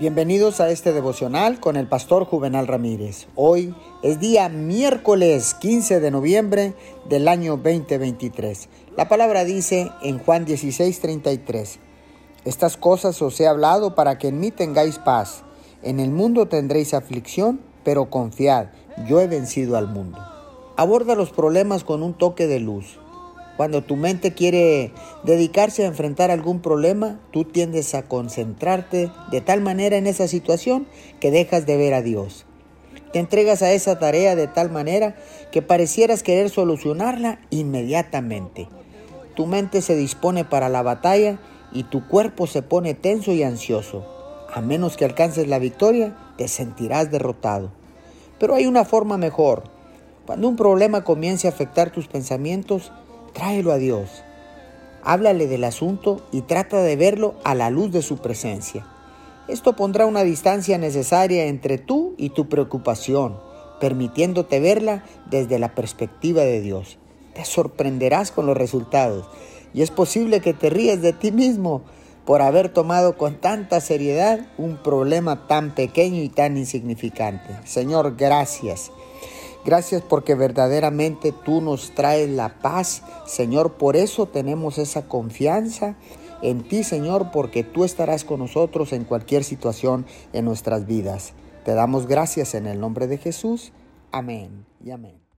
Bienvenidos a este devocional con el pastor Juvenal Ramírez. Hoy es día miércoles 15 de noviembre del año 2023. La palabra dice en Juan 16:33, Estas cosas os he hablado para que en mí tengáis paz. En el mundo tendréis aflicción, pero confiad, yo he vencido al mundo. Aborda los problemas con un toque de luz. Cuando tu mente quiere dedicarse a enfrentar algún problema, tú tiendes a concentrarte de tal manera en esa situación que dejas de ver a Dios. Te entregas a esa tarea de tal manera que parecieras querer solucionarla inmediatamente. Tu mente se dispone para la batalla y tu cuerpo se pone tenso y ansioso. A menos que alcances la victoria, te sentirás derrotado. Pero hay una forma mejor. Cuando un problema comience a afectar tus pensamientos, tráelo a Dios. Háblale del asunto y trata de verlo a la luz de su presencia. Esto pondrá una distancia necesaria entre tú y tu preocupación, permitiéndote verla desde la perspectiva de Dios. Te sorprenderás con los resultados y es posible que te ríes de ti mismo por haber tomado con tanta seriedad un problema tan pequeño y tan insignificante. Señor, gracias. Gracias porque verdaderamente tú nos traes la paz, Señor. Por eso tenemos esa confianza en ti, Señor, porque tú estarás con nosotros en cualquier situación en nuestras vidas. Te damos gracias en el nombre de Jesús. Amén y amén.